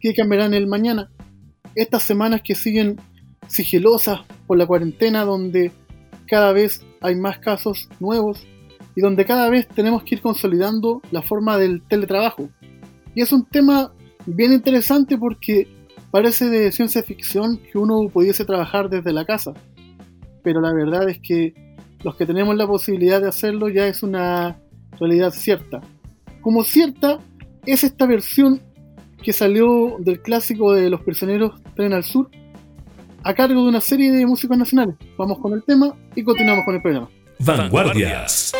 que cambiarán el mañana. Estas semanas que siguen sigilosas por la cuarentena, donde cada vez hay más casos nuevos y donde cada vez tenemos que ir consolidando la forma del teletrabajo. Y es un tema bien interesante porque parece de ciencia ficción que uno pudiese trabajar desde la casa. Pero la verdad es que los que tenemos la posibilidad de hacerlo ya es una realidad cierta. Como cierta es esta versión que salió del clásico de Los Prisioneros Tren al Sur, a cargo de una serie de músicos nacionales. Vamos con el tema y continuamos con el programa. Vanguardias.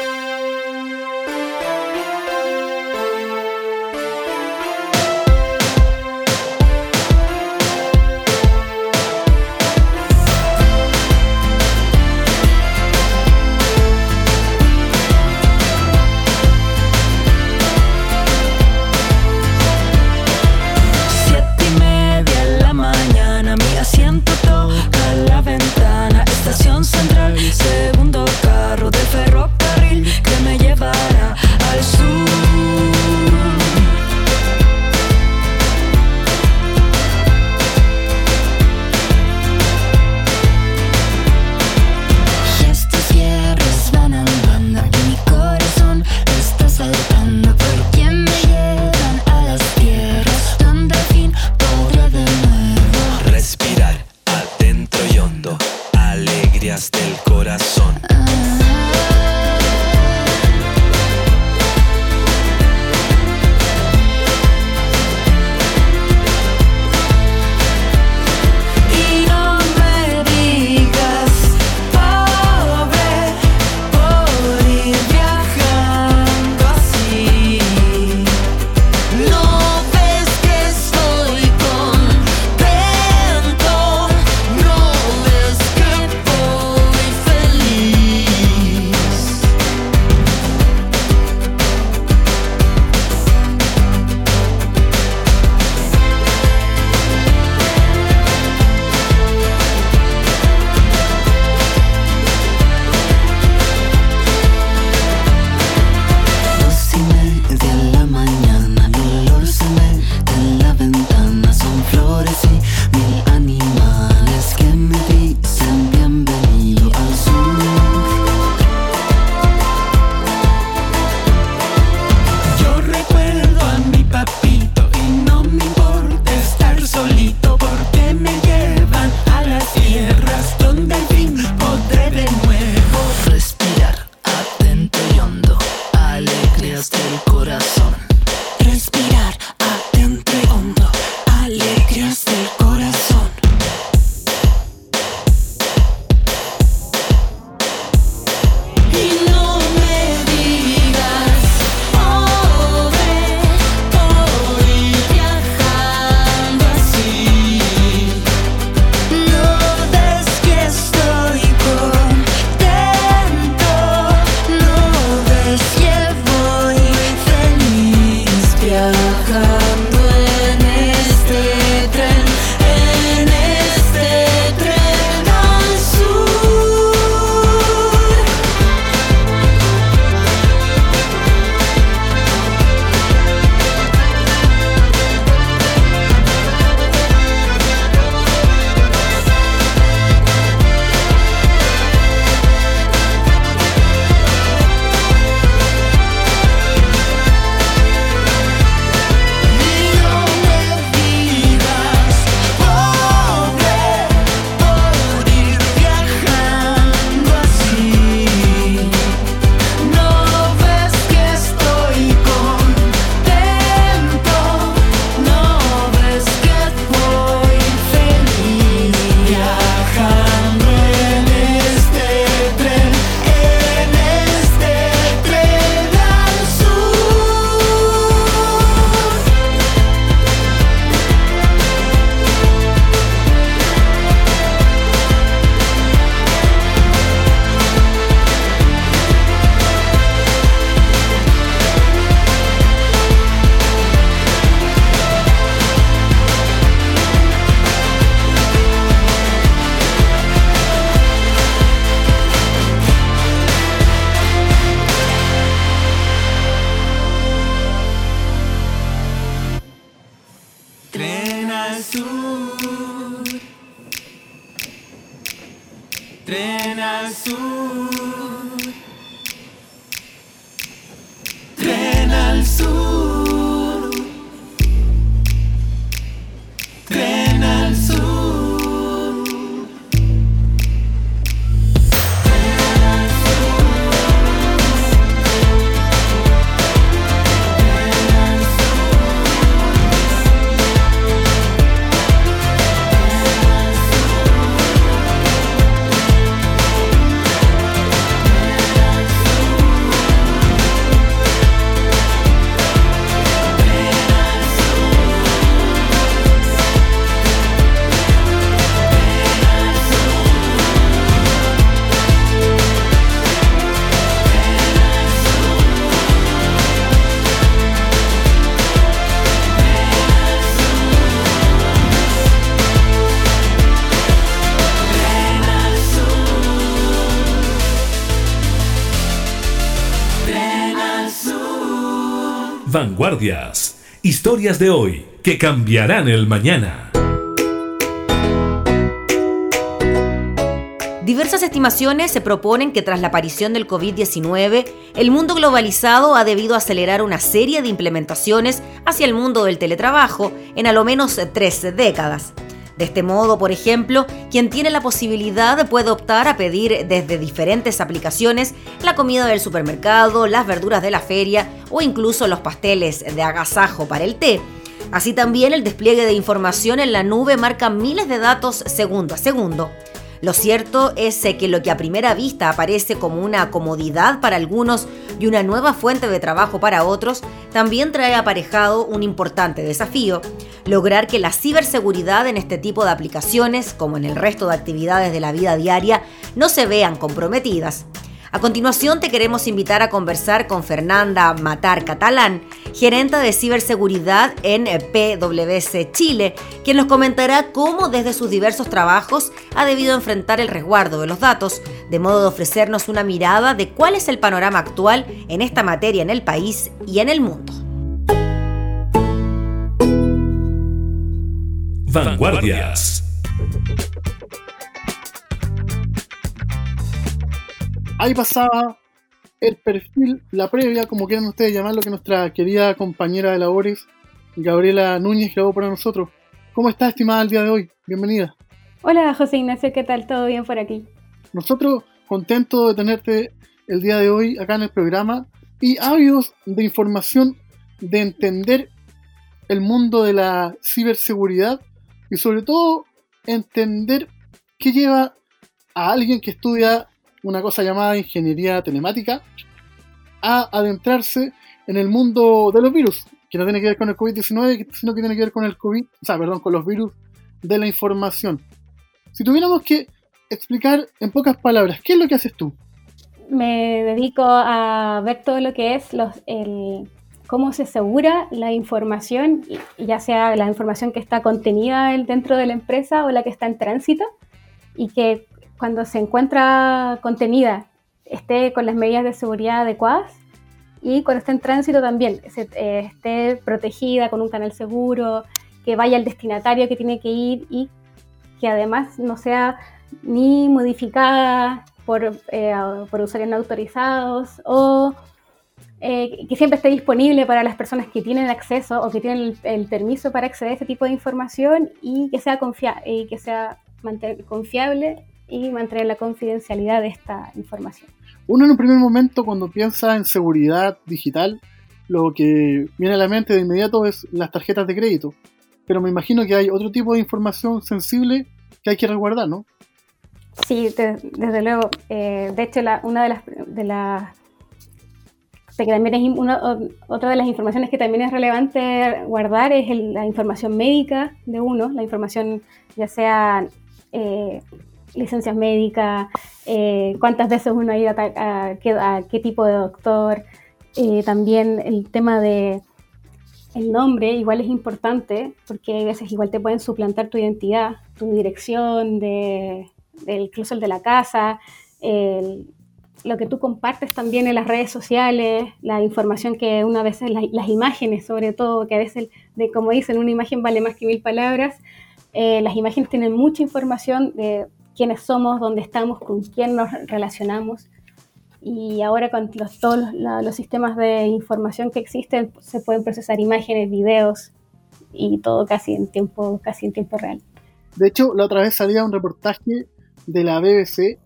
Historias de hoy que cambiarán el mañana. Diversas estimaciones se proponen que tras la aparición del COVID-19, el mundo globalizado ha debido acelerar una serie de implementaciones hacia el mundo del teletrabajo en a lo menos tres décadas. De este modo, por ejemplo, quien tiene la posibilidad puede optar a pedir desde diferentes aplicaciones la comida del supermercado, las verduras de la feria o incluso los pasteles de agasajo para el té. Así también el despliegue de información en la nube marca miles de datos segundo a segundo. Lo cierto es eh, que lo que a primera vista aparece como una comodidad para algunos y una nueva fuente de trabajo para otros, también trae aparejado un importante desafío, lograr que la ciberseguridad en este tipo de aplicaciones, como en el resto de actividades de la vida diaria, no se vean comprometidas. A continuación te queremos invitar a conversar con Fernanda Matar Catalán, gerente de ciberseguridad en PwC Chile, quien nos comentará cómo desde sus diversos trabajos ha debido enfrentar el resguardo de los datos, de modo de ofrecernos una mirada de cuál es el panorama actual en esta materia en el país y en el mundo. Vanguardias. Ahí pasaba el perfil, la previa, como quieran ustedes llamarlo, que nuestra querida compañera de labores, Gabriela Núñez, grabó para nosotros. ¿Cómo está, estimada, el día de hoy? Bienvenida. Hola José Ignacio, ¿qué tal? ¿Todo bien por aquí? Nosotros contentos de tenerte el día de hoy acá en el programa y ávidos de información, de entender el mundo de la ciberseguridad y sobre todo entender qué lleva a alguien que estudia una cosa llamada ingeniería telemática a adentrarse en el mundo de los virus, que no tiene que ver con el COVID-19, sino que tiene que ver con el COVID, o sea, perdón, con los virus de la información. Si tuviéramos que explicar en pocas palabras, ¿qué es lo que haces tú? Me dedico a ver todo lo que es los, el, cómo se asegura la información, ya sea la información que está contenida dentro de la empresa o la que está en tránsito, y que cuando se encuentra contenida esté con las medidas de seguridad adecuadas y cuando esté en tránsito también se, eh, esté protegida con un canal seguro, que vaya al destinatario que tiene que ir y que además no sea ni modificada por, eh, por usuarios no autorizados o eh, que siempre esté disponible para las personas que tienen acceso o que tienen el, el permiso para acceder a ese tipo de información y que sea, confia y que sea confiable y mantener la confidencialidad de esta información. Uno en un primer momento cuando piensa en seguridad digital, lo que viene a la mente de inmediato es las tarjetas de crédito. Pero me imagino que hay otro tipo de información sensible que hay que resguardar, ¿no? Sí, te, desde luego. Eh, de hecho, la, una de las, de las que también es una, otra de las informaciones que también es relevante guardar es el, la información médica de uno, la información ya sea eh, licencias médicas, eh, cuántas veces uno ha ido a, qué tipo de doctor, eh, también el tema de el nombre igual es importante porque a veces igual te pueden suplantar tu identidad, tu dirección, de, de incluso de la casa, lo que tú compartes también en las redes sociales, la información que una vez, las, las, imágenes sobre todo, que a veces de como dicen, una imagen vale más que mil palabras. Eh, las imágenes tienen mucha información de quiénes somos, dónde estamos, con quién nos relacionamos. Y ahora con los, todos los, los sistemas de información que existen, se pueden procesar imágenes, videos y todo casi en tiempo, casi en tiempo real. De hecho, la otra vez salía un reportaje de la BBC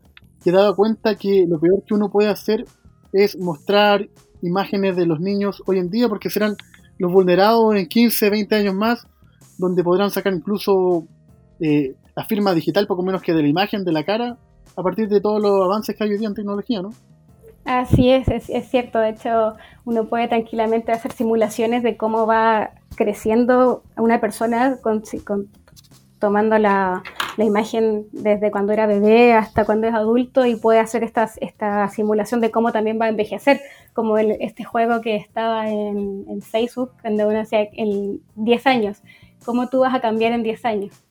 que daba cuenta que lo peor que uno puede hacer es mostrar imágenes de los niños hoy en día porque serán los vulnerados en 15, 20 años más, donde podrán sacar incluso eh, la firma digital poco menos que de la imagen, de la cara, a partir de todos los avances que hay hoy día en tecnología, ¿no? Así es, es, cierto. De hecho, uno puede tranquilamente hacer simulaciones de cómo va creciendo una persona con, tomando la, la, imagen desde cuando era bebé hasta cuando es adulto y puede hacer esta, esta simulación de cómo también va a envejecer, como el, este juego que estaba en, en Facebook, cuando uno decía en 10 años, cómo tú vas a cambiar en 10 años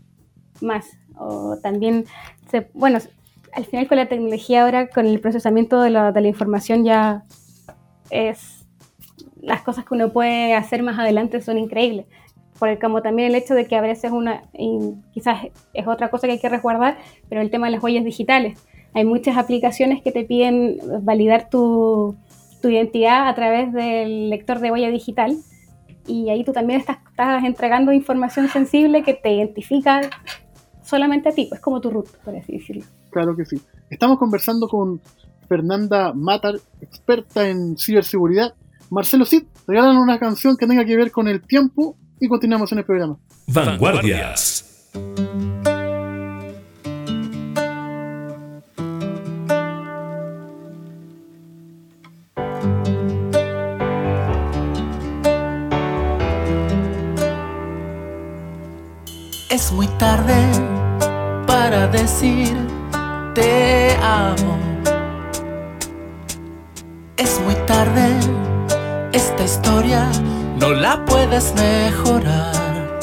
más. O también, se, bueno, al final con la tecnología ahora, con el procesamiento de la, de la información ya es las cosas que uno puede hacer más adelante son increíbles porque como también el hecho de que a veces una, quizás es otra cosa que hay que resguardar, pero el tema de las huellas digitales. Hay muchas aplicaciones que te piden validar tu, tu identidad a través del lector de huella digital y ahí tú también estás, estás entregando información sensible que te identifica solamente a ti, es como tu root, por así decirlo. Claro que sí. Estamos conversando con Fernanda Matar, experta en ciberseguridad. Marcelo Cid, regalan una canción que tenga que ver con el tiempo y continuamos en el programa. Vanguardias. Es muy tarde decir te amo. Es muy tarde, esta historia no la puedes mejorar.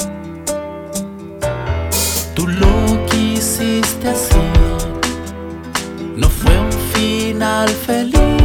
Tú lo quisiste así, no fue un final feliz.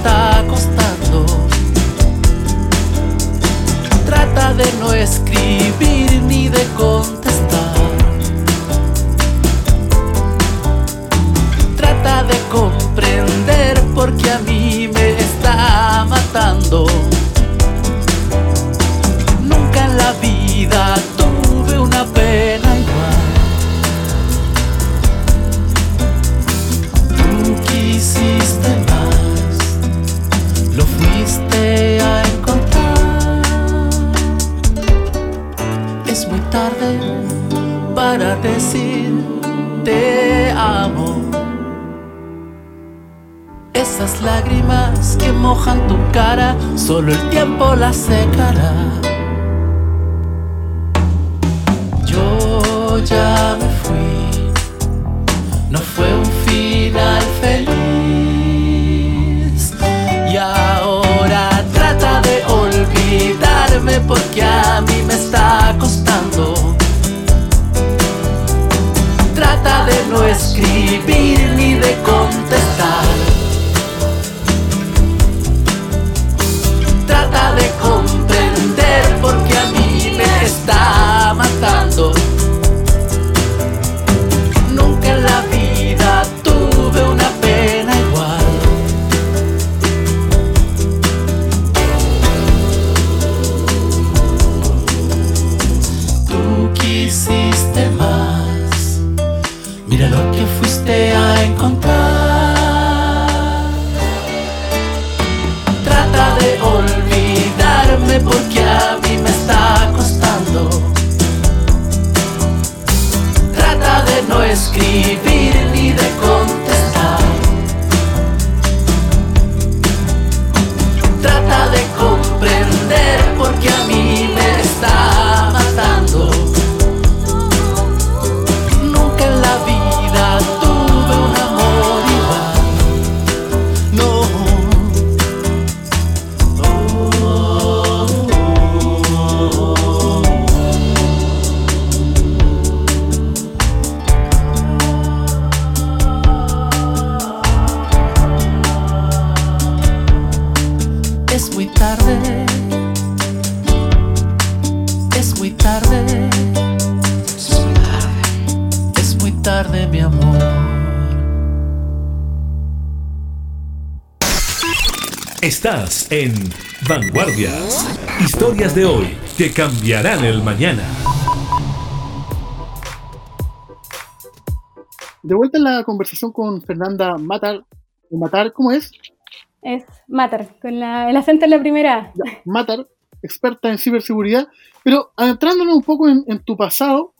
Está costando. Trata de no escribir ni de contestar. Trata de comprender porque a mí me está matando. Decir te amo. Esas lágrimas que mojan tu cara, solo el tiempo las secará. Yo ya me fui, no fue un final feliz. Y ahora trata de olvidarme porque a mí me escribir ni de. No Estás en Vanguardias. Historias de hoy que cambiarán el mañana. De vuelta en la conversación con Fernanda Matar. ¿Matar cómo es? Es Matar, con la, el acento en la primera. Ya, Matar, experta en ciberseguridad. Pero adentrándonos un poco en, en tu pasado,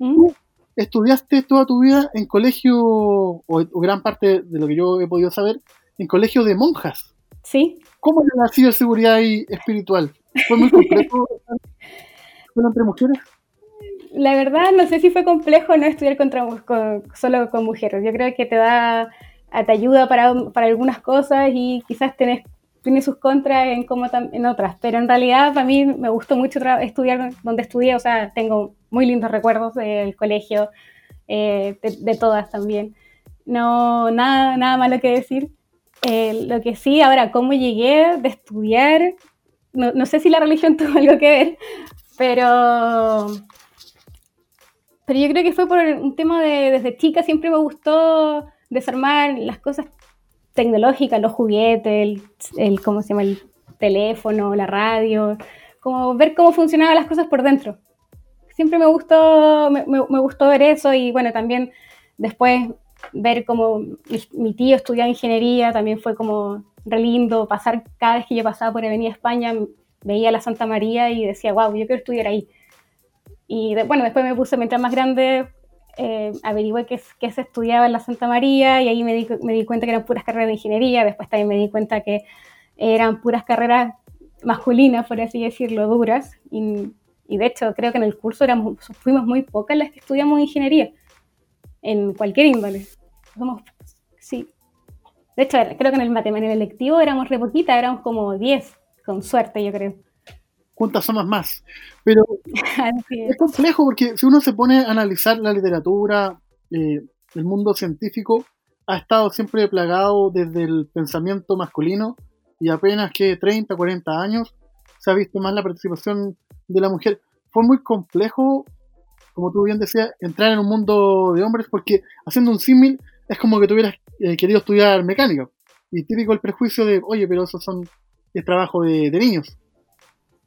¿Mm? tú estudiaste toda tu vida en colegio, o, o gran parte de lo que yo he podido saber, en colegio de monjas. Sí, ¿Cómo era la ciberseguridad ahí espiritual? ¿Fue muy complejo estar entre mujeres? la verdad no sé si fue complejo no estudiar contra, con- solo con mujeres. Yo creo que te da, te ayuda para, para algunas cosas y quizás tenés, tiene sus contras en, como tam- en otras. Pero en realidad para mí me gustó mucho estudiar donde estudié. O sea, tengo muy lindos recuerdos del colegio, eh, de, de todas también. No, nada, nada malo que decir. Eh, lo que sí, ahora, cómo llegué de estudiar, no, no sé si la religión tuvo algo que ver, pero pero yo creo que fue por un tema de desde chica siempre me gustó desarmar las cosas tecnológicas, los juguetes, el, el- ¿cómo se llama? el teléfono, la radio, como ver cómo funcionaban las cosas por dentro. Siempre me gustó, me, me- me gustó ver eso y bueno, también después ver cómo mi, mi tío estudiaba ingeniería, también fue como re lindo pasar cada vez que yo pasaba por Avenida España, veía la Santa María y decía, wow, yo quiero estudiar ahí. Y de- bueno, después me puse, mientras más grande, eh, averigüé qué, qué se estudiaba en la Santa María y ahí me di, me di cuenta que eran puras carreras de ingeniería. Después también me di cuenta que eran puras carreras masculinas, por así decirlo, duras. Y, y de hecho, creo que en el curso éramos, fuimos muy pocas las que estudiamos ingeniería, en cualquier índole. Somos, sí. De hecho, creo que en el, el electivo éramos re poquitas, éramos como 10, con suerte, yo creo. Juntas somos más. Pero es complejo porque si uno se pone a analizar la literatura, eh, el mundo científico ha estado siempre plagado desde el pensamiento masculino y apenas que 30, 40 años se ha visto más la participación de la mujer. Fue muy complejo, como tú bien decías, entrar en un mundo de hombres porque haciendo un símil es como que tuvieras eh, querido estudiar mecánica. Y típico el prejuicio de, oye, pero eso son es trabajo de, de niños.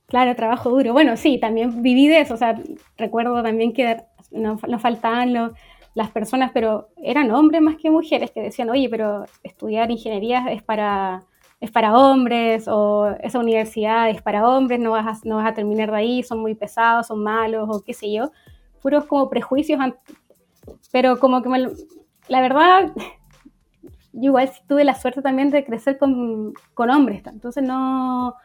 Claro, trabajo duro. Bueno, sí, también viví de eso. O sea, recuerdo también que nos, nos faltaban los- las personas, pero eran hombres más que mujeres que decían, oye, pero estudiar ingeniería es para, es para hombres, o esa universidad es para hombres, no vas, a, no vas a terminar de ahí, son muy pesados, son malos, o qué sé yo. Puros como prejuicios, pero como que me la verdad, yo igual tuve la suerte también de crecer con, con hombres, entonces no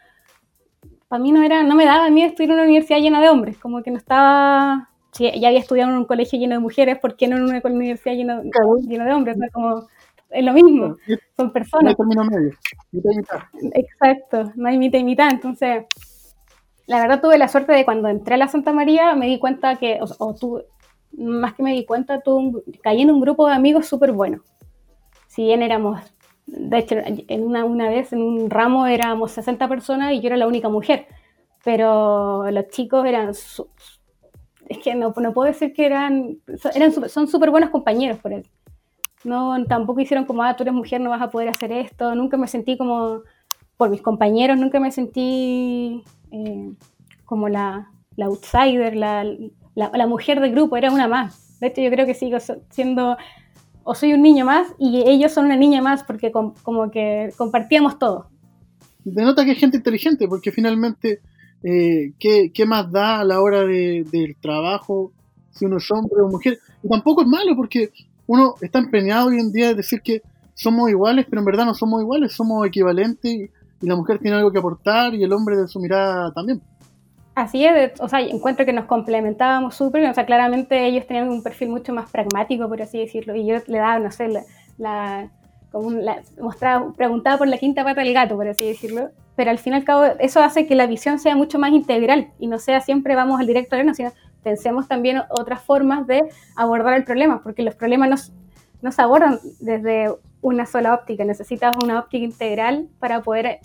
para mí no era, no me daba a mí estudiar en una universidad llena de hombres, como que no estaba, si ya había estudiado en un colegio lleno de mujeres, ¿por qué no en una universidad llena, llena de hombres? O sea, como, es lo mismo, son no hay personas, medio. mitad y mitad. exacto, no hay mitad y mitad, entonces, la verdad tuve la suerte de cuando entré a la Santa María me di cuenta que, o, o más que me di cuenta, un- caí en un grupo de amigos súper bueno, si bien éramos de hecho, en una, una vez en un ramo éramos 60 personas y yo era la única mujer, pero los chicos eran, es que no, no puedo decir que eran, eran son súper buenos compañeros. No, tampoco hicieron como, ah, tú eres mujer, no vas a poder hacer esto. Nunca me sentí como, por mis compañeros, nunca me sentí eh, como la, la outsider, la, la, mujer del grupo, era una más. De hecho, yo creo que sigo siendo o soy un niño más y ellos son una niña más porque com- como que compartíamos todo. denota que es gente inteligente, porque finalmente, eh, ¿qué, qué más da a la hora de- del trabajo si uno es hombre o mujer? Y tampoco es malo, porque uno está empeñado hoy en día de decir que somos iguales, pero en verdad no somos iguales, somos equivalentes y, la mujer tiene algo que aportar y el hombre de su mirada también. Así es, o sea, encuentro que nos complementábamos súper, o sea, claramente ellos tenían un perfil mucho más pragmático, por así decirlo, y yo le daba, no sé, la, la- como la- mostraba, preguntaba por la quinta pata del gato, por así decirlo, pero al fin y al cabo eso hace que la visión sea mucho más integral y no sea siempre vamos al directo grano, sino pensemos también otras formas de abordar el problema, porque los problemas no, no se abordan desde una sola óptica, necesitas una óptica integral para poder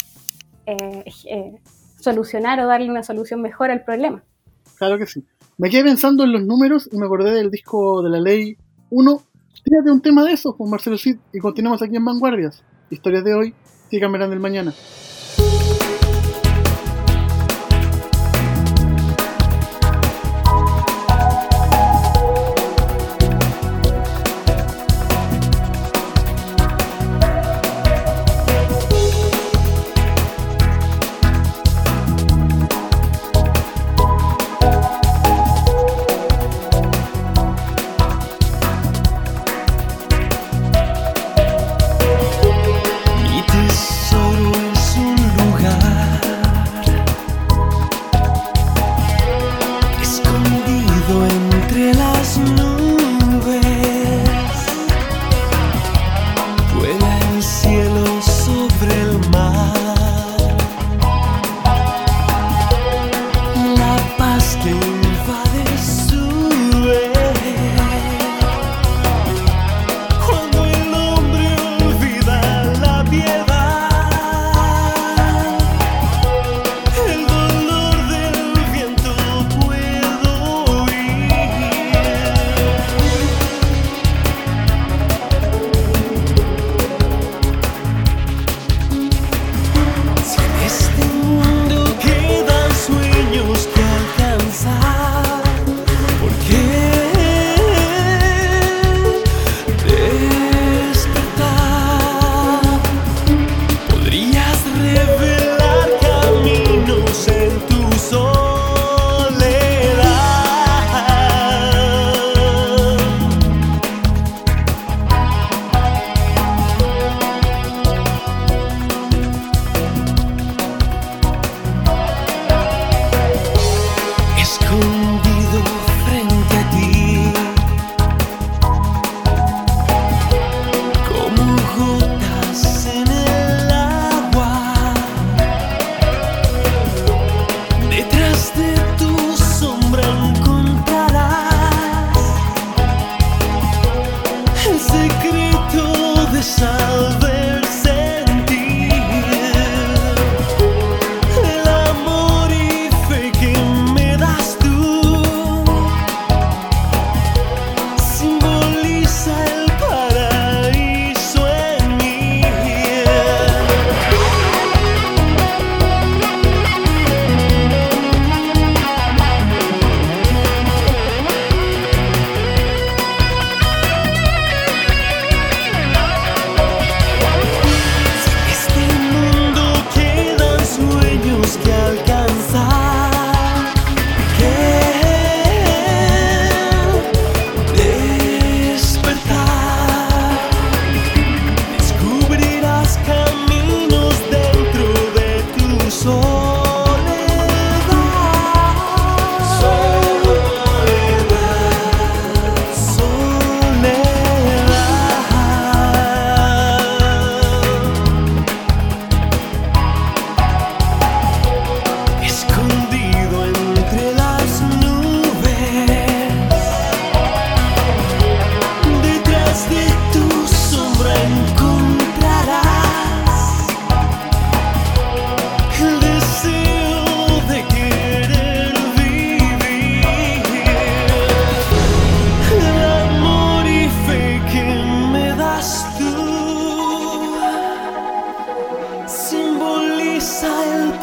eh, eh, solucionar o darle una solución mejor al problema. Claro que sí. Me quedé pensando en los números y me acordé del disco de la ley 1. Tírate un tema de eso con Marcelo Cid y continuamos aquí en Vanguardias. Historias de hoy y cambiarán del mañana.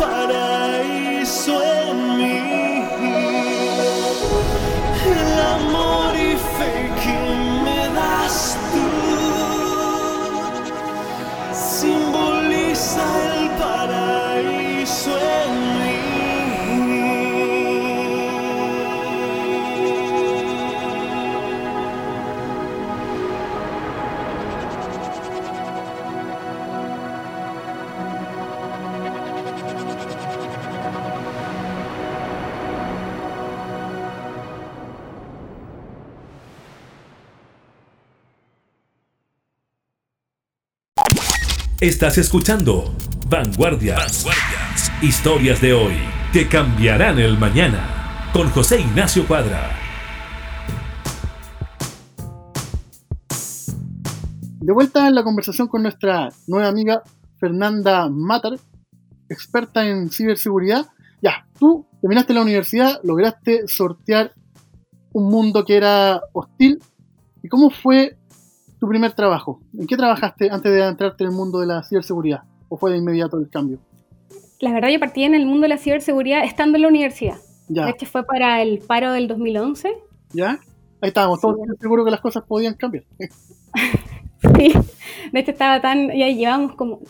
El Estás escuchando Vanguardias. Historias de hoy que cambiarán el mañana. Con José Ignacio Cuadra. De vuelta en la conversación con nuestra nueva amiga Fernanda Matar, experta en ciberseguridad. Ya, tú terminaste la universidad, lograste sortear un mundo que era hostil. ¿Y cómo fue tu primer trabajo? ¿En qué trabajaste antes de entrarte en el mundo de la ciberseguridad? ¿O fue de inmediato el cambio? La verdad, yo partí en el mundo de la ciberseguridad estando en la universidad. Ya. De hecho, fue para el paro del 2011. ¿Ya? Ahí estábamos, todos seguros que las cosas podían cambiar. Sí, de hecho estaba tan, ya llevamos como,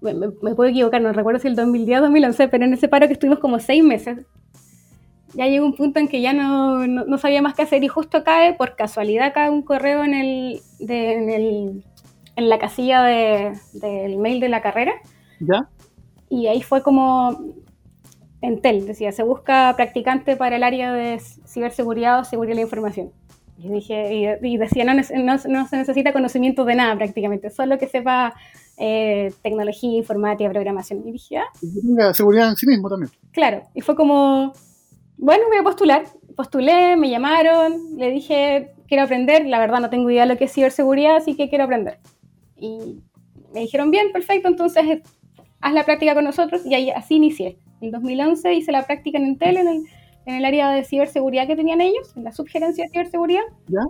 me, me puedo equivocar, no recuerdo si el 2010 o 2011, pero en ese paro que estuvimos como seis meses, ya llegó un punto en que ya no, no, no sabía más qué hacer y justo cae, por casualidad cae un correo en, el, de, en, el, en la casilla de, del mail de la carrera ¿Ya? y ahí fue como en TEL, decía, se busca practicante para el área de ciberseguridad o seguridad de la información. Y dije, y, y decía, no, no, no se necesita conocimiento de nada prácticamente, solo que sepa eh, tecnología, informática, programación. Y dije, ah, Y que tenga seguridad en sí mismo también. claro. Y fue como, bueno, voy a postular. Postulé, me llamaron, le dije, quiero aprender. La verdad no tengo idea de lo que es ciberseguridad, así que quiero aprender. Y me dijeron, bien, perfecto, entonces eh, haz la práctica con nosotros. Y ahí, así inicié. En 2011 hice la práctica en Intel, en el, en el área de ciberseguridad que tenían ellos, en la subgerencia de ciberseguridad. ¿Ya?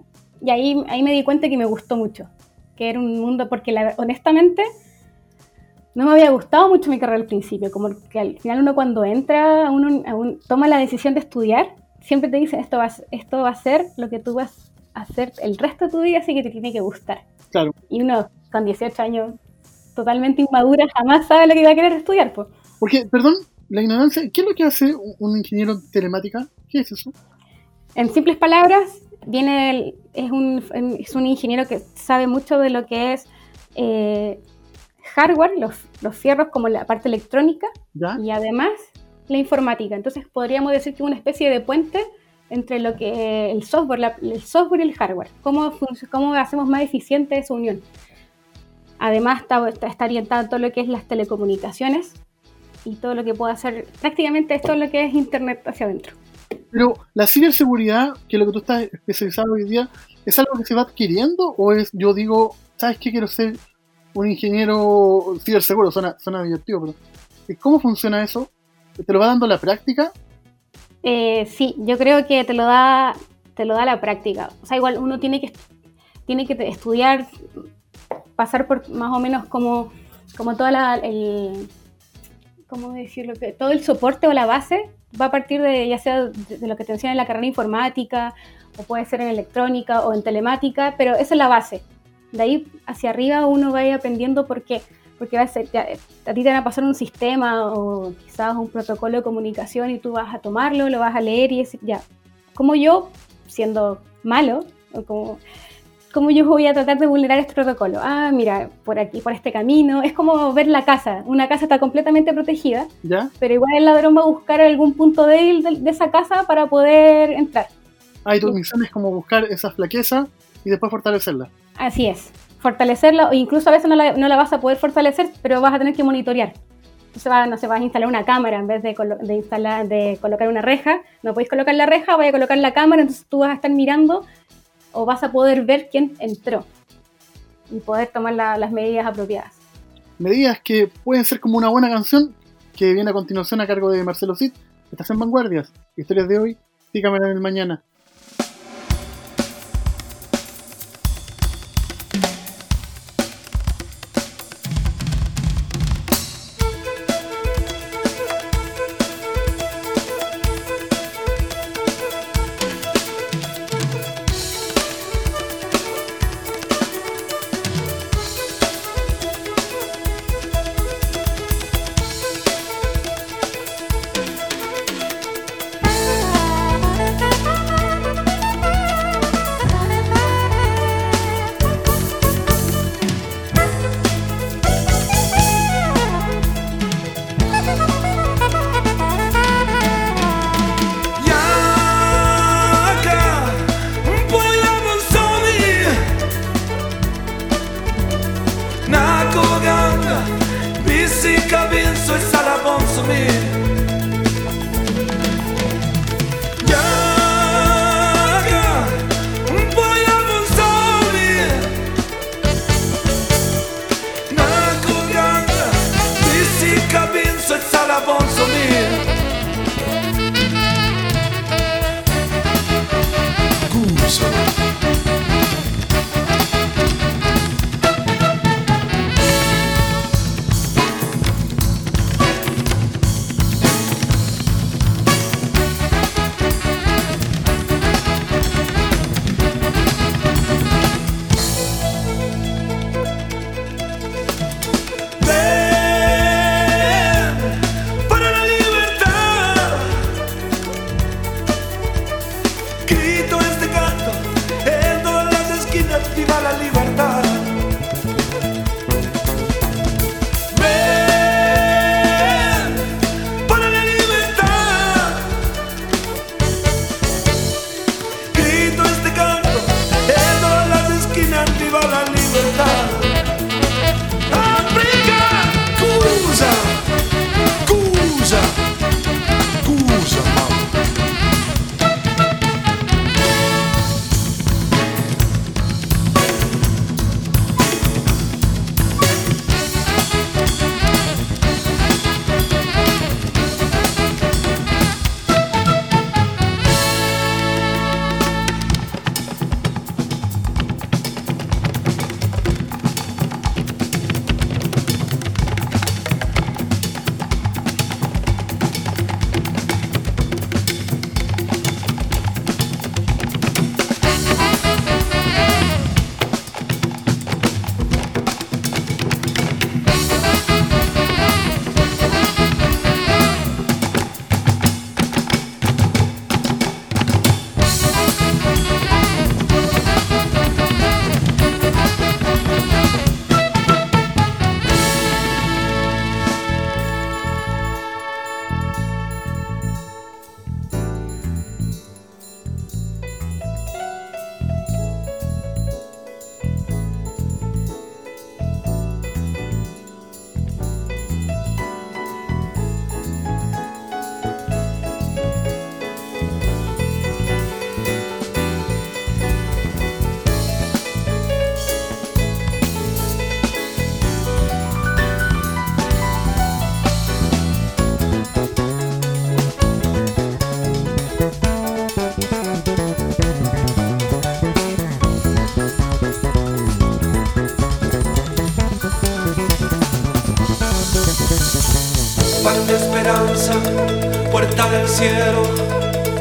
Y ahí, ahí me di cuenta que me gustó mucho. Que era un mundo, porque la- honestamente no me había gustado mucho mi carrera al principio. Como que al final uno cuando entra, uno toma la decisión de estudiar, siempre te dicen esto va, esto va a ser lo que tú vas a hacer el resto de tu vida, así que te tiene que gustar. Claro. Y uno con 18 años, totalmente inmadura, jamás sabe lo que va a querer estudiar. Pues. Porque, perdón, la ignorancia, ¿qué es lo que hace un- ingeniero en telemática? ¿Qué es eso? En simples palabras, viene el- es, un, es un ingeniero que sabe mucho de lo que es eh, hardware, los, los fierros como la parte electrónica ¿Ya? y además la informática. Entonces podríamos decir que es una especie de puente entre lo que el software, la- el software y el hardware. ¿Cómo, cómo hacemos más eficiente esa unión? Además está, está, está orientado a todo lo que es las telecomunicaciones y todo lo que puede hacer, prácticamente es todo lo que es internet hacia adentro. Pero la ciberseguridad, que es lo que tú estás especializado hoy día, ¿es algo que se va adquiriendo o es, yo digo, ¿sabes qué? Quiero ser un ingeniero ciberseguro, suena, suena divertido, pero ¿y ¿cómo funciona eso? ¿Te lo va dando la práctica? Eh, sí, yo creo que te lo da te lo da la práctica. O sea, igual uno tiene que tiene que estudiar, pasar por más o menos como como toda la el cómo decirlo que todo el soporte o la base va a partir de ya sea de, de lo que te enseñan en la carrera informática o puede ser en electrónica o en telemática, pero esa es la base. De ahí hacia arriba uno va a ir aprendiendo porque porque va a, ser, a ti te van a pasar un sistema o quizás un protocolo de comunicación y tú vas a tomarlo, lo vas a leer y decir, ya, como yo, siendo malo, o como, ¿cómo yo voy a tratar de vulnerar este protocolo? Ah, mira, por aquí, por este camino. Es como ver la casa. Una casa está completamente protegida, ¿Ya? pero igual el ladrón va a buscar algún punto débil de, de esa casa para poder entrar. Ah, y tu misión es como buscar esas flaquezas y después fortalecerlas. Así es. Fortalecerla, o incluso a veces no la, no la vas a poder fortalecer, pero vas a tener que monitorear. Entonces va, no sé, vas a instalar una cámara en vez de, colo- de instalar, de colocar una reja. No podéis colocar la reja, vais a colocar la cámara, entonces tú vas a estar mirando o vas a poder ver quién entró y poder tomar la- las medidas apropiadas. Medidas que pueden ser como una buena canción que viene a continuación a cargo de Marcelo Cid. Estás en Vanguardias. Historias de hoy y cámara del mañana.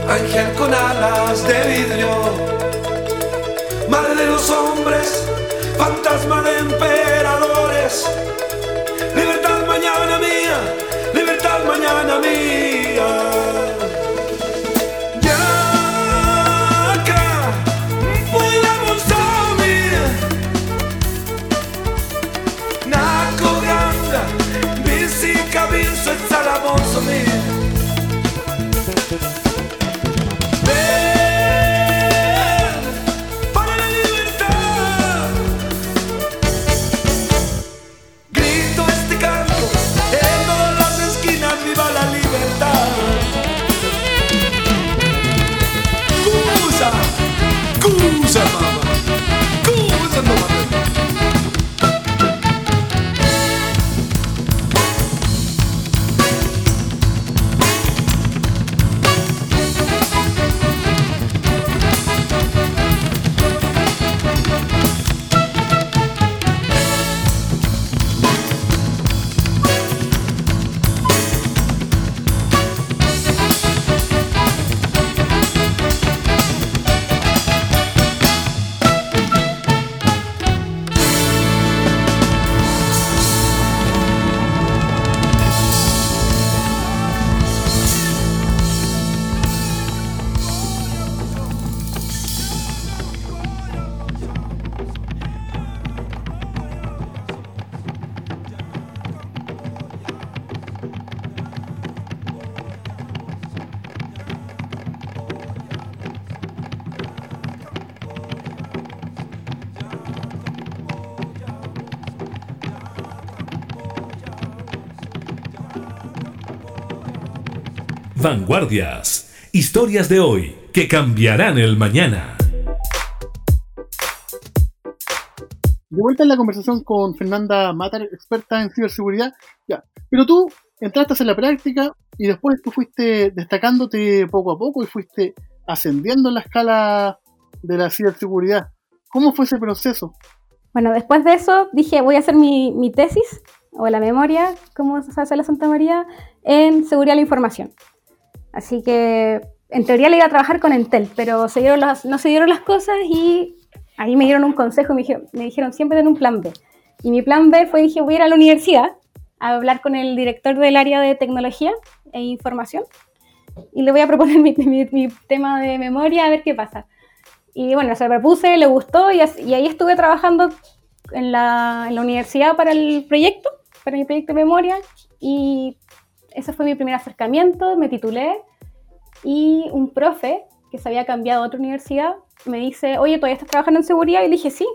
Ángel con alas de vidrio, madre de los hombres, fantasma de emperadores, libertad mañana mía, libertad mañana mía. Jaka, podamos Vanguardias. Historias de hoy que cambiarán el mañana. De vuelta en la conversación con Fernanda Matar, experta en ciberseguridad. Ya. Pero tú entraste hacer la práctica y después tú fuiste destacándote poco a poco y fuiste ascendiendo en la escala de la ciberseguridad. ¿Cómo fue ese proceso? Bueno, después de eso dije, voy a hacer mi, mi tesis, o la memoria, como se hace la Santa María, en seguridad de la información. Así que en teoría le iba a trabajar con Entel, pero se dieron las, no se dieron las cosas y ahí me dieron un consejo me dijeron, me dijeron siempre ten un plan B. Y mi plan B fue, dije, voy a ir a la universidad a hablar con el director del área de tecnología e información y le voy a proponer mi, mi- mi tema de memoria a ver qué pasa. Y bueno, se lo propuse, le gustó y, as- y ahí estuve trabajando en la, en la universidad para el proyecto, para mi proyecto de memoria. Y ese fue mi primer acercamiento, me titulé. Y un profe que se había cambiado a otra universidad me dice, oye, ¿todavía estás trabajando en seguridad? Y le dije, sí.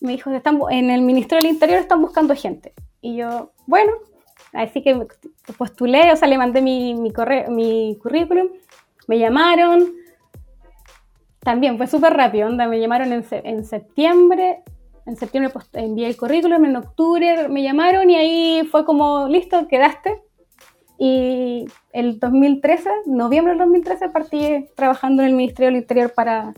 Me dijo, "Están en el Ministerio del Interior están buscando gente. Y yo, bueno, así que postulé, o sea, le mandé mi, mi, currículum, me llamaron. También fue súper rápido, onda, me llamaron en, en septiembre, en septiembre envié el currículum, en octubre me llamaron y ahí fue como, listo, quedaste. Y el 2013, noviembre del 2013, partí trabajando en el Ministerio del Interior para,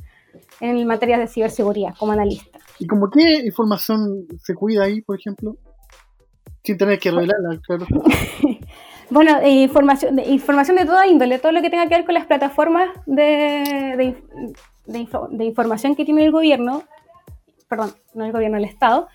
en materias de ciberseguridad como analista. ¿Y como qué información se cuida ahí, por ejemplo? Sin tener que revelarla, claro. Bueno, eh, información, de, información de toda índole, todo lo que tenga que ver con las plataformas de, de info- de información que tiene el gobierno, perdón, no el gobierno, el Estado,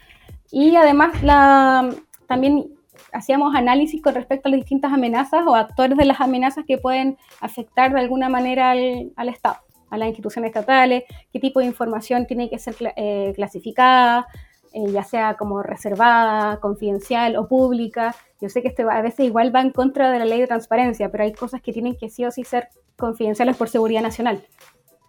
y además la, también hacíamos análisis con respecto a las distintas amenazas o actores de las amenazas que pueden afectar de alguna manera al, al Estado, a las instituciones estatales, qué tipo de información tiene que ser eh, clasificada, eh, ya sea como reservada, confidencial o pública. Yo sé que esto a veces igual va en contra de la ley de transparencia, pero hay cosas que tienen que sí o sí ser confidenciales por seguridad nacional.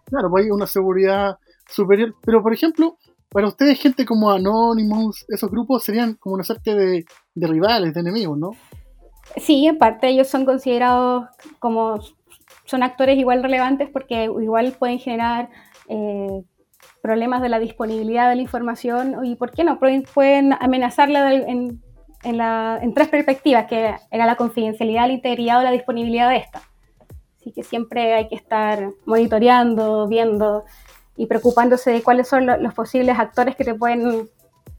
Claro, pues hay una seguridad superior. Pero, por ejemplo, para ustedes, gente como Anonymous, esos grupos serían como una suerte de, de rivales, de enemigos, ¿no? Sí, en parte ellos son considerados como son actores igual relevantes porque igual pueden generar eh, problemas de la disponibilidad de la información y, ¿por qué no? Pueden, amenazarla en, en la- en tres perspectivas, que era la confidencialidad, la integridad o la disponibilidad de esta. Así que siempre hay que estar monitoreando, viendo y preocupándose de cuáles son lo- los posibles actores que te pueden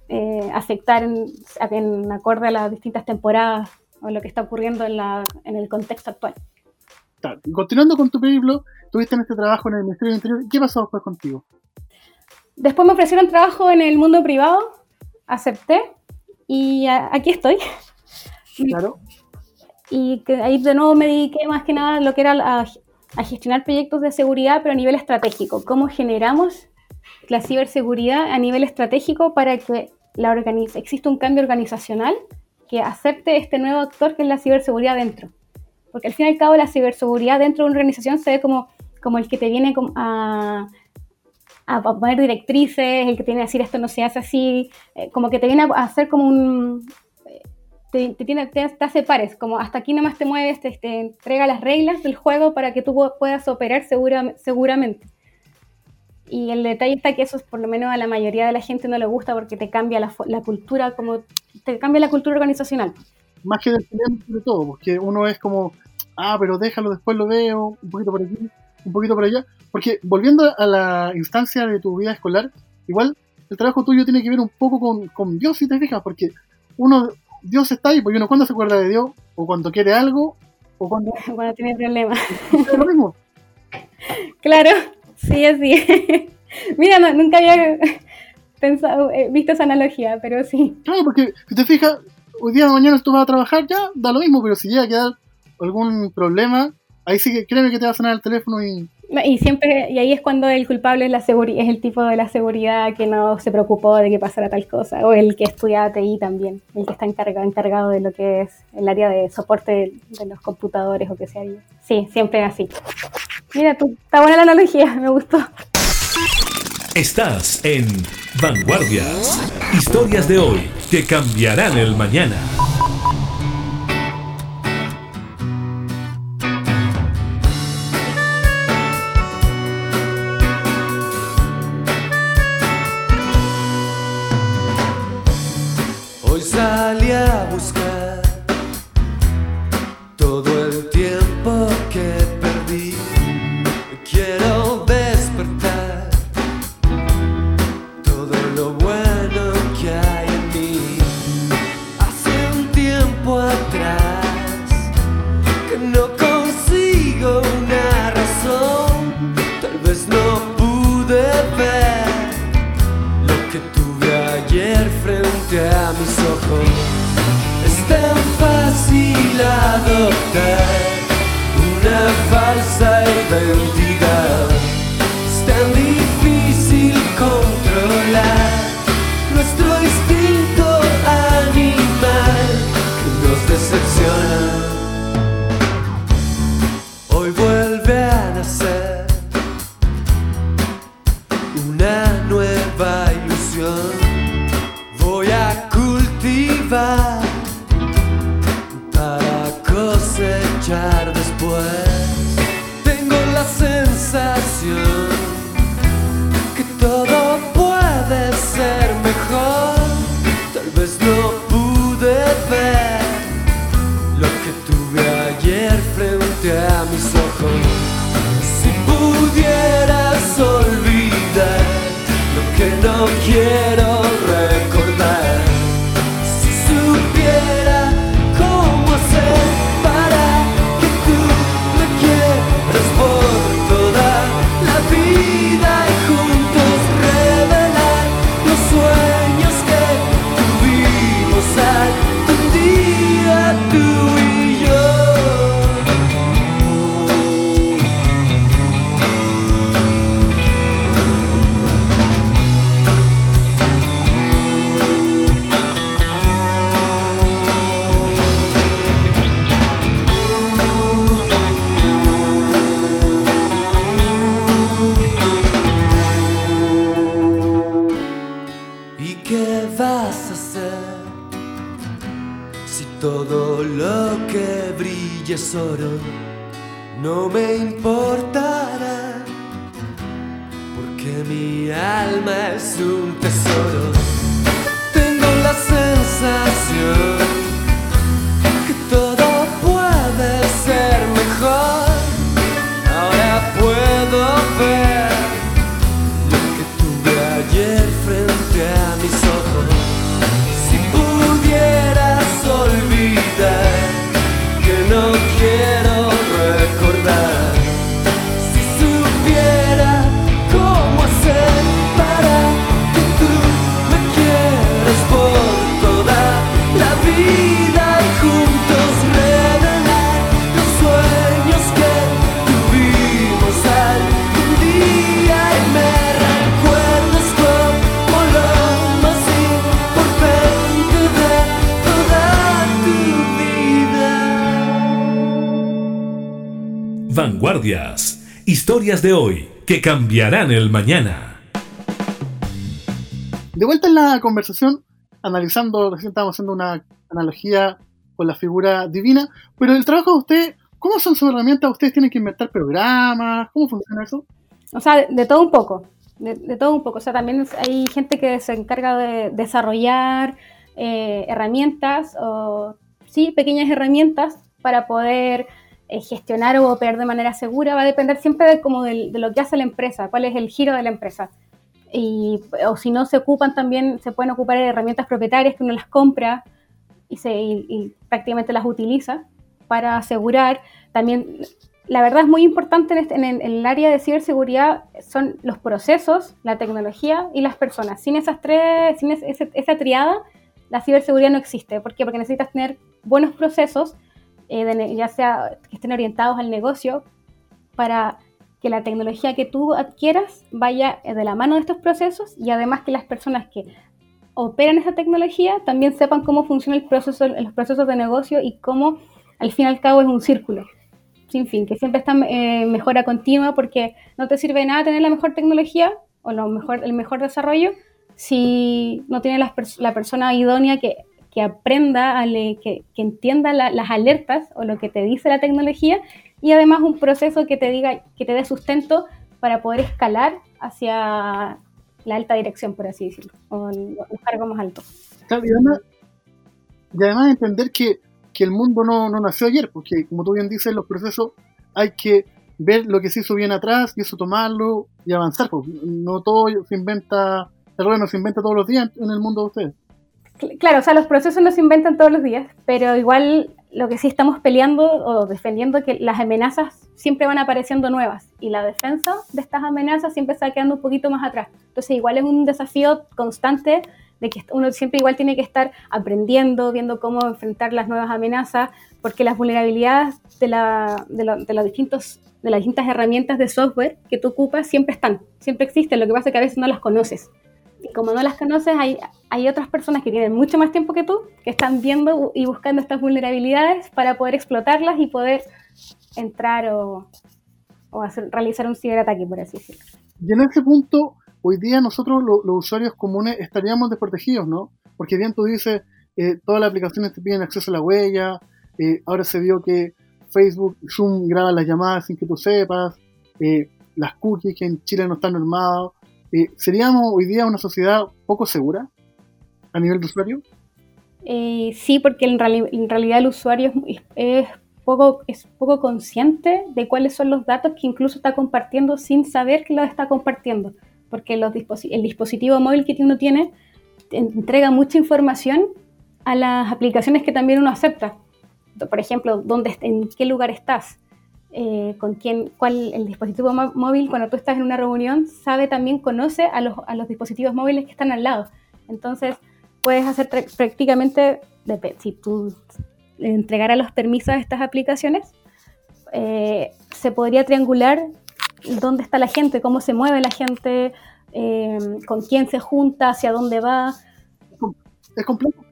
eh, afectar en, en acorde a las distintas temporadas o lo que está ocurriendo en, la, en el contexto actual. Claro. Y continuando con tu periplo, tuviste en este trabajo en el Ministerio del Interior. ¿Qué pasó después contigo? Después me ofrecieron trabajo en el mundo privado, acepté y a- aquí estoy. Claro. Y que ahí de nuevo me dediqué más que nada a lo que era a, a gestionar proyectos de seguridad, pero a nivel estratégico. ¿Cómo generamos la ciberseguridad a nivel estratégico para que la exista un cambio organizacional que acepte este nuevo actor que es la ciberseguridad dentro? Porque al fin y al cabo la ciberseguridad dentro de una organización se ve como, como el que te viene a, a poner directrices, el que tiene que decir esto no se hace así, eh, como que te viene a hacer como un, te, te, tiene, te, te hace pares, como hasta aquí nomás te mueves, te, te entrega las reglas del juego para que tú pu- puedas operar segura, seguramente. Y el detalle está que eso por lo menos a la mayoría de la gente no le gusta porque te cambia la, la cultura, como te cambia la cultura organizacional. Más que del de todo, porque uno es como, ah, pero déjalo, después lo veo, un poquito por aquí, un poquito por allá. Porque volviendo a la instancia de tu vida escolar, igual el trabajo tuyo tiene que ver un poco con, con Dios, si te fijas, porque uno, Dios está ahí, porque uno cuando se acuerda de Dios, o cuando quiere algo, o cuando Cuando tiene problemas. es lo mismo. Claro, sí, así. Mira, no, nunca había pensado, eh, visto esa analogía, pero sí. Claro, porque si te fijas, hoy día de mañana tú vas a trabajar, ya, da lo mismo, pero si llega a quedar algún problema, ahí sí que créeme que te va a sonar el teléfono y Y siempre, y ahí es cuando el culpable es la es el tipo de la seguridad que no se preocupó de que pasara tal cosa, o el que estudia TI también, el que está encargado, encargado de lo que es el área de soporte de, de los computadores o que sea. Sí, siempre así. Mira, tú, está buena la analogía, me gustó. Estás en Vanguardias. Historias de hoy que cambiarán el mañana. Hoy salí sorrow que cambiarán el mañana. De vuelta en la conversación, analizando, recién estábamos haciendo una analogía con la figura divina, pero el trabajo de usted, ¿cómo son sus herramientas? ¿Ustedes tienen que inventar programas? ¿Cómo funciona eso? O sea, de, de todo un poco, de, de todo un poco. O sea, también hay gente que se encarga de desarrollar eh, herramientas o, sí, pequeñas herramientas para poder eh, gestionar o operar de manera segura. Va a depender siempre de, como de lo que hace la empresa, cuál es el giro de la empresa. Y, o si no se ocupan también, se pueden ocupar herramientas propietarias que uno las compra y, se, prácticamente las utiliza para asegurar. También, la verdad es muy importante en, este- en el, área de ciberseguridad son los procesos, la tecnología y las personas. Sin esas tres, sin esa triada, la ciberseguridad no existe. ¿Por qué? Porque necesitas tener buenos procesos, eh, de ya sea que estén orientados al negocio, para que la tecnología que tú adquieras vaya eh, de la mano de estos procesos y además que las personas que operan esa tecnología también sepan cómo funciona el proceso, los procesos de negocio y cómo al fin y al cabo es un círculo. Sin fin, que siempre está en mejora continua porque no te sirve nada tener la mejor tecnología o lo mejor, el mejor desarrollo si no tienes la, pers- la persona idónea que, que aprenda, a le- que, entienda la- las alertas o lo que te dice la tecnología y además un proceso que te diga, que te dé sustento para poder escalar hacia la alta dirección, por así decirlo, o los cargos más. Claro, y además, y entender que, el mundo no, nació ayer, porque como tú bien dices, los procesos hay que ver lo que se hizo bien atrás y eso tomarlo y avanzar. porque no todo se inventa, el no se inventa todos los días en el mundo de ustedes. Cl- Claro, o sea, los procesos no se inventan todos los días, pero igual lo que sí estamos peleando o defendiendo que las amenazas siempre van apareciendo nuevas y la defensa de estas amenazas siempre está quedando un poquito más atrás. Entonces igual es un desafío constante de que uno siempre igual tiene que estar aprendiendo, viendo cómo enfrentar las nuevas amenazas, porque las vulnerabilidades de, de los distintos, de las distintas herramientas de software que tú ocupas siempre están, siempre existen, lo que pasa es que a veces no las conoces. Como no las conoces, hay, hay otras personas que tienen mucho más tiempo que tú, que están viendo y buscando estas vulnerabilidades para poder explotarlas y poder entrar o, hacer, realizar un ciberataque, por así decirlo. Y en ese punto, hoy día nosotros lo- los usuarios comunes estaríamos desprotegidos, ¿no? Porque bien tú dices, eh, todas las aplicaciones te piden acceso a la huella, eh, ahora se vio que Facebook, Zoom graba las llamadas sin que tú sepas, eh, las cookies que en Chile no están normadas. Eh, ¿Seríamos hoy día una sociedad poco segura a nivel de usuario? Eh, sí, porque en, reali- en realidad el usuario es, poco, es poco consciente de cuáles son los datos que incluso está compartiendo sin saber que los está compartiendo. Porque el dispositivo móvil que uno tiene en- entrega mucha información a las aplicaciones que también uno acepta. Por ejemplo, dónde, en qué lugar estás, eh, con quién, cuál el dispositivo móvil cuando tú estás en una reunión sabe también conoce a los, a los dispositivos móviles que están al lado. Entonces puedes hacer prácticamente, si tú entregaras los permisos a estas aplicaciones, eh, se podría triangular dónde está la gente, cómo se mueve la gente, eh, con quién se junta, hacia dónde va. Es complejo,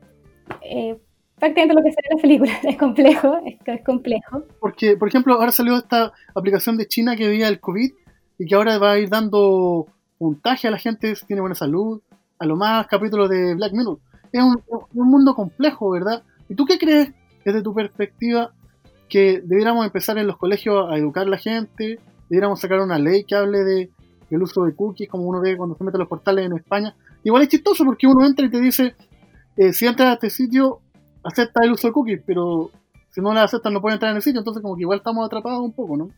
Eh, prácticamente lo que se ve en la película es complejo, es, es complejo. porque, por ejemplo, ahora salió esta aplicación de China que veía el COVID y que ahora va a ir dando puntaje a la gente si tiene buena salud, a lo más capítulos de Black Mirror. Es un, un mundo complejo, ¿verdad? ¿Y tú qué crees, desde tu perspectiva, que debiéramos empezar en los colegios a educar a la gente? ¿Debiéramos sacar una ley que hable de el uso de cookies, como uno ve cuando se mete a los portales en España? Igual es chistoso porque uno entra y te dice, eh, si entras a este sitio, acepta el uso de cookies, pero si no la aceptan no pueden entrar en el sitio, entonces como que igual estamos atrapados un poco, ¿no?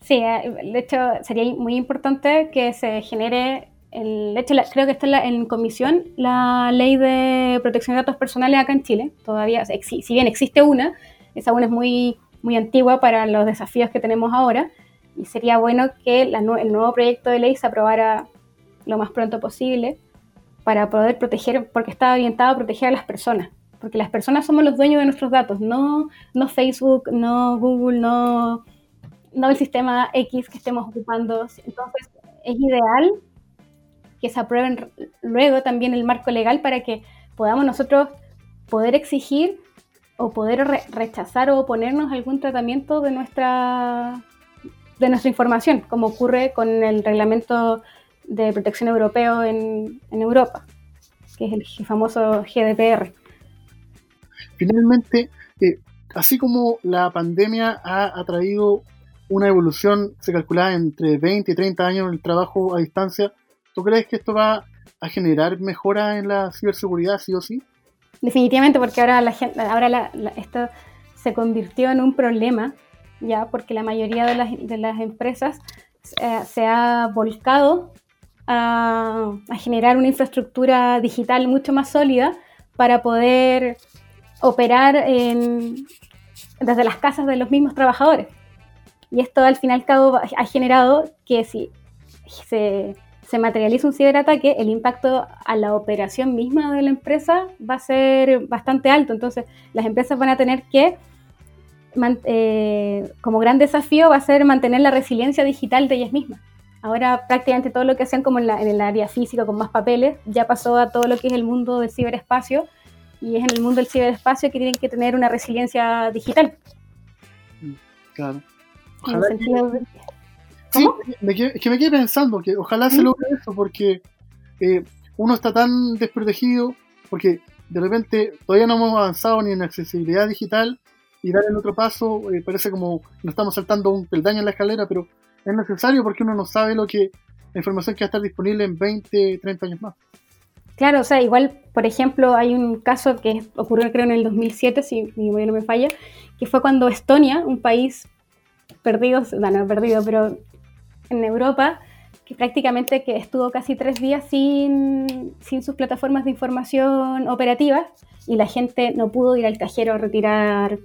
Sí, eh, de hecho sería muy importante que se genere, el, de hecho la- creo que está en, la- en comisión la ley de protección de datos personales acá en Chile. Todavía, si bien existe una, esa una es muy, muy antigua para los desafíos que tenemos ahora y sería bueno que la el nuevo proyecto de ley se aprobara lo más pronto posible para poder proteger, porque está orientado a proteger a las personas. Porque las personas somos los dueños de nuestros datos, no, no Facebook, no Google, no, el sistema X que estemos ocupando. Entonces, es ideal que se aprueben luego también el marco legal para que podamos nosotros poder exigir o poder re- rechazar o oponernos a algún tratamiento de nuestra, de nuestra información, como ocurre con el reglamento de protección europeo en Europa, que es el famoso GDPR. Finalmente, eh, así como la pandemia ha atraído una evolución, se calculaba entre 20 y 30 años en el trabajo a distancia, ¿tú crees que esto va a generar mejora en la ciberseguridad, sí o sí? Definitivamente, porque ahora la gente, ahora la- esto se convirtió en un problema, ya, porque la mayoría de las, empresas eh, se ha volcado a generar una infraestructura digital mucho más sólida para poder operar desde las casas de los mismos trabajadores. Y esto al fin y al cabo ha generado que si se, materializa un ciberataque, el impacto a la operación misma de la empresa va a ser bastante alto. Entonces, las empresas van a tener que, man- eh, como gran desafío, va a ser mantener la resiliencia digital de ellas mismas. Ahora prácticamente todo lo que hacían como en, en el área física con más papeles ya pasó a todo lo que es el mundo del ciberespacio y es en el mundo del ciberespacio que tienen que tener una resiliencia digital. Claro. En que- sentido de- Sí, me quedé- es que me quedé pensando que ojalá se ¿Mm? logre eso, porque eh, uno está tan desprotegido, porque de repente todavía no hemos avanzado ni en accesibilidad digital, y dar el otro paso eh, parece como nos estamos saltando un peldaño en la escalera, pero es necesario porque uno no sabe lo que la información que va a estar disponible en 20, 30 años más. Claro, o sea, igual, por ejemplo, hay un caso que ocurrió creo en el 2007, si mi memoria no me falla, que fue cuando Estonia, un país perdido, no, no perdido, pero en Europa, que prácticamente que estuvo casi tres días sin, sin sus plataformas de información operativas y la gente no pudo ir al cajero a retirar,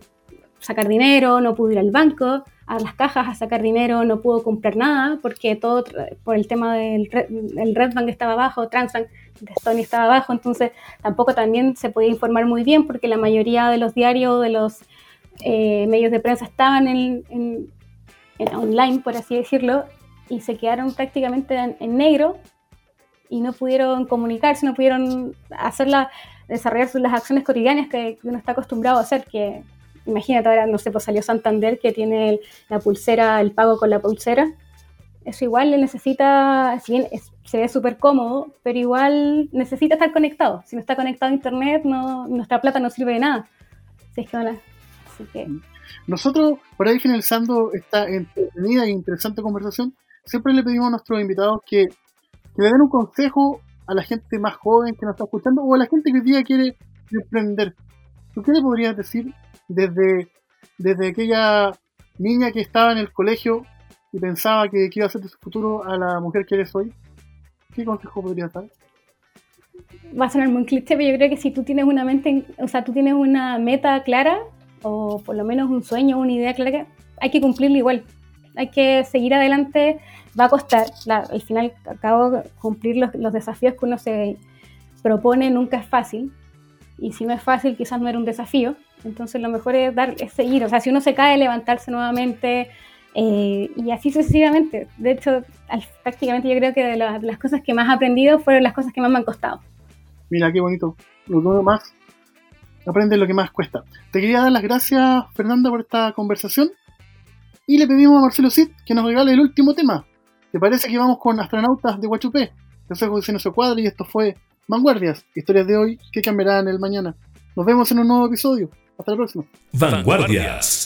sacar dinero, no pudo ir al banco, a las cajas a sacar dinero, no pudo comprar nada porque todo por el tema del Red, el Redbank estaba abajo, Transbank de Estonia estaba abajo, entonces tampoco también se podía informar muy bien porque la mayoría de los diarios, de los eh, medios de prensa estaban en, en- online, por así decirlo, y se quedaron prácticamente en, negro y no pudieron comunicarse, no pudieron hacerla, desarrollar las acciones cotidianas que uno está acostumbrado a hacer, que imagínate ahora, no sé, pues salió Santander que tiene el- la pulsera, el pago con la pulsera, eso igual le necesita, si bien se ve súper cómodo, pero igual necesita estar conectado. Si no está conectado a internet, nuestra plata no sirve de nada. Así que Nosotros, por ahí finalizando esta entretenida e interesante conversación, siempre le pedimos a nuestros invitados que, que le den un consejo a la gente más joven que nos está escuchando o a la gente que hoy día quiere emprender. ¿Tú qué le podrías decir desde, desde aquella niña que estaba en el colegio y pensaba que, iba a ser de su futuro a la mujer que eres hoy? ¿Qué consejo podrías dar? va a sonar muy cliché, pero yo creo que si tú tienes una mente, o sea, tú tienes una meta clara, o por lo menos un sueño, una idea clara, hay que cumplirlo igual. Hay que seguir adelante, va a costar. al final, acabo cumplir los, los desafíos que uno se propone nunca es fácil. Y si no es fácil, quizás no era un desafío. Entonces, lo mejor es, dar, es seguir. O sea, si uno se cae, levantarse nuevamente, eh, y así sucesivamente. De hecho, prácticamente yo creo que de, las cosas que más he aprendido fueron las cosas que más me han costado. Mira, qué bonito. Lo que más aprende lo que más cuesta. Te quería dar las gracias, Fernanda, por esta conversación. Y le pedimos a Marcelo Cid que nos regale el último tema. ¿Te parece que vamos con astronautas de Huachupé? Yo soy José Cuadro y esto fue Vanguardias, historias de hoy que cambiarán el mañana. Nos vemos en un nuevo episodio. Hasta la próxima. Vanguardias.